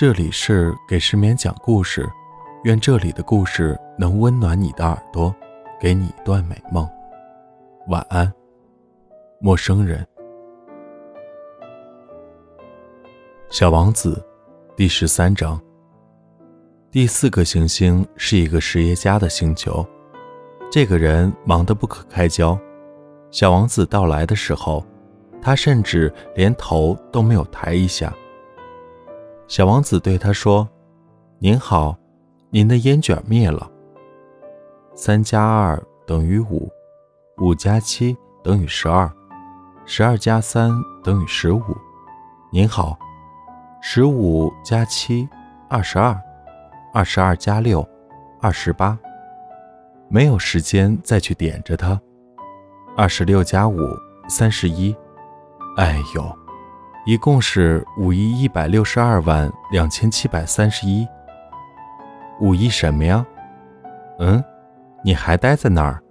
这里是给失眠讲故事，愿这里的故事能温暖你的耳朵，给你一段美梦。晚安，陌生人。小王子，第十三章。第四个行星是一个实业家的星球，这个人忙得不可开交。小王子到来的时候，他甚至连头都没有抬一下。小王子对他说：“您好，您的烟卷灭了。三加二等于五，五加七等于十二，十二加三等于十五。您好，十五加七，二十二，二十二加六，二十八。没有时间再去点着它。二十六加五，三十一。哎呦！”一共是五亿一百六十二万两千七百三十一。五亿什么呀？嗯，你还待在那儿？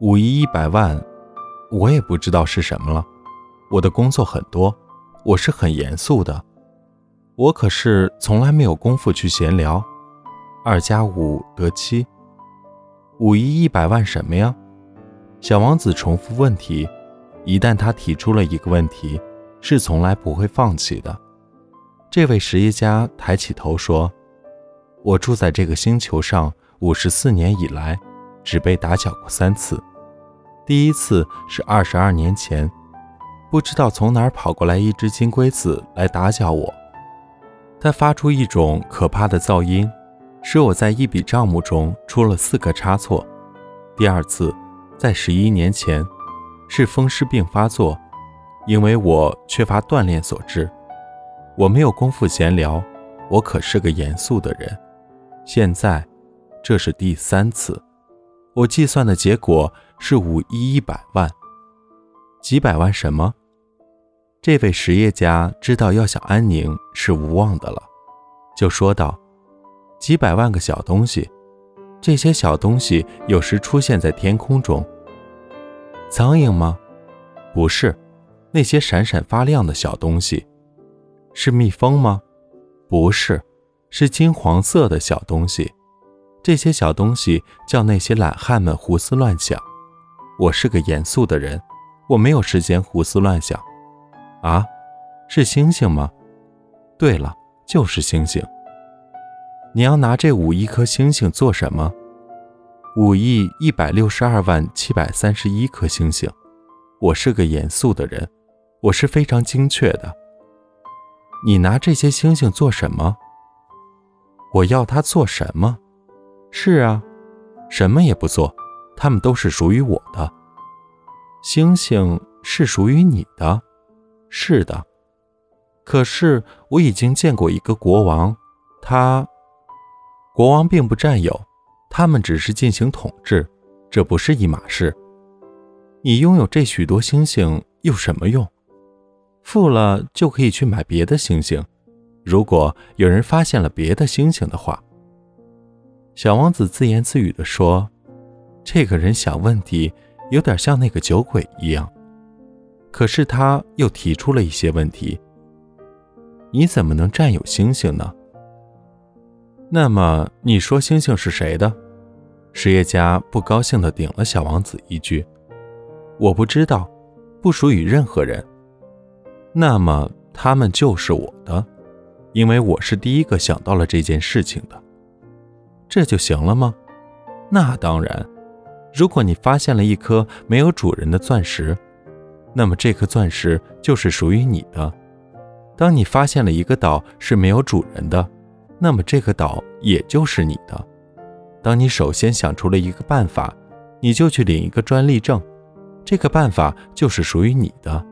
五亿一百万，我也不知道是什么了。我的工作很多，我是很严肃的。我可是从来没有功夫去闲聊。二加五得七。五亿一百万什么呀？小王子重复问题。一旦他提出了一个问题。是从来不会放弃的。这位实业家抬起头说：“我住在这个星球上五十四年以来，只被打搅过三次。第一次是二十二年前，不知道从哪儿跑过来一只金龟子来打搅我。它发出一种可怕的噪音，使我在一笔账目中出了四个差错。第二次，在十一年前，是风湿病发作。”因为我缺乏锻炼所致，我没有功夫闲聊。我可是个严肃的人。现在，这是第三次，我计算的结果是五亿一百万。几百万什么？这位实业家知道要想安宁是无望的了，就说道：“几百万个小东西，这些小东西有时出现在天空中。苍蝇吗？不是。”那些闪闪发亮的小东西，是蜜蜂吗？不是，是金黄色的小东西。这些小东西叫那些懒汉们胡思乱想。我是个严肃的人，我没有时间胡思乱想。啊，是星星吗？对了，就是星星。你要拿这五亿颗星星做什么？五亿一百六十二万七百三十一颗星星。我是个严肃的人。我是非常精确的。你拿这些星星做什么？我要它做什么？是啊，什么也不做，它们都是属于我的。星星是属于你的，是的。可是我已经见过一个国王，他，国王并不占有，他们只是进行统治，这不是一码事。你拥有这许多星星有什么用？富了就可以去买别的星星。如果有人发现了别的星星的话，小王子自言自语地说：“这个人想问题有点像那个酒鬼一样。”可是他又提出了一些问题：“你怎么能占有星星呢？”那么你说星星是谁的？实业家不高兴地顶了小王子一句：“我不知道，不属于任何人。”那么他们就是我的，因为我是第一个想到了这件事情的。这就行了吗？那当然。如果你发现了一颗没有主人的钻石，那么这颗钻石就是属于你的。当你发现了一个岛是没有主人的，那么这个岛也就是你的。当你首先想出了一个办法，你就去领一个专利证，这个办法就是属于你的。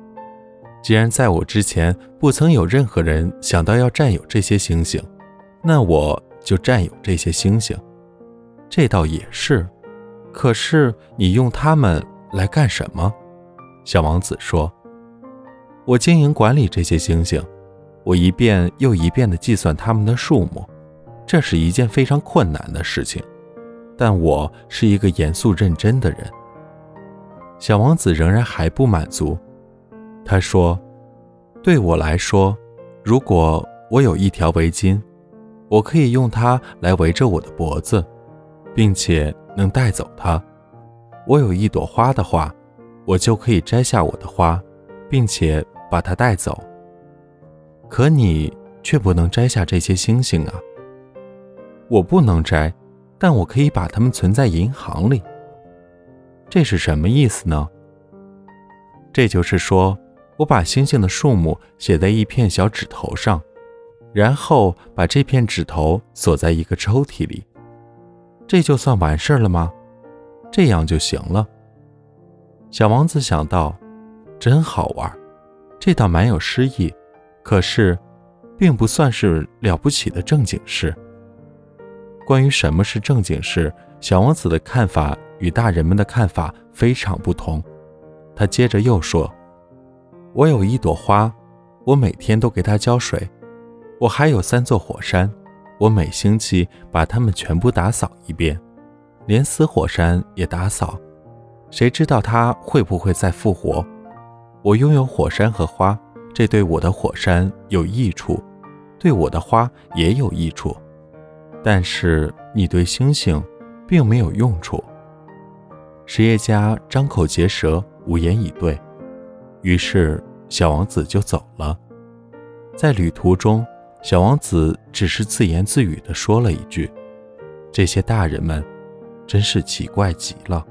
既然在我之前不曾有任何人想到要占有这些星星，那我就占有这些星星。这倒也是。可是你用它们来干什么？小王子说：“我经营管理这些星星，我一遍又一遍地计算它们的数目，这是一件非常困难的事情。但我是一个严肃认真的人。”小王子仍然还不满足。他说：“对我来说，如果我有一条围巾，我可以用它来围着我的脖子，并且能带走它。我有一朵花的话，我就可以摘下我的花，并且把它带走。可你却不能摘下这些星星啊！我不能摘，但我可以把它们存在银行里。这是什么意思呢？这就是说，我把星星的数目写在一片小纸头上。然后把这片纸头锁在一个抽屉里，这就算完事儿了吗？这样就行了。小王子想到，真好玩，这倒蛮有诗意，可是，并不算是了不起的正经事。关于什么是正经事，小王子的看法与大人们的看法非常不同。他接着又说：“我有一朵花，我每天都给它浇水。”我还有三座火山，我每星期把它们全部打扫一遍，连死火山也打扫。谁知道它会不会再复活？我拥有火山和花，这对我的火山有益处，对我的花也有益处。但是你对星星并没有用处。实业家张口结舌，无言以对。于是小王子就走了，在旅途中。小王子只是自言自语地说了一句：“这些大人们，真是奇怪极了。”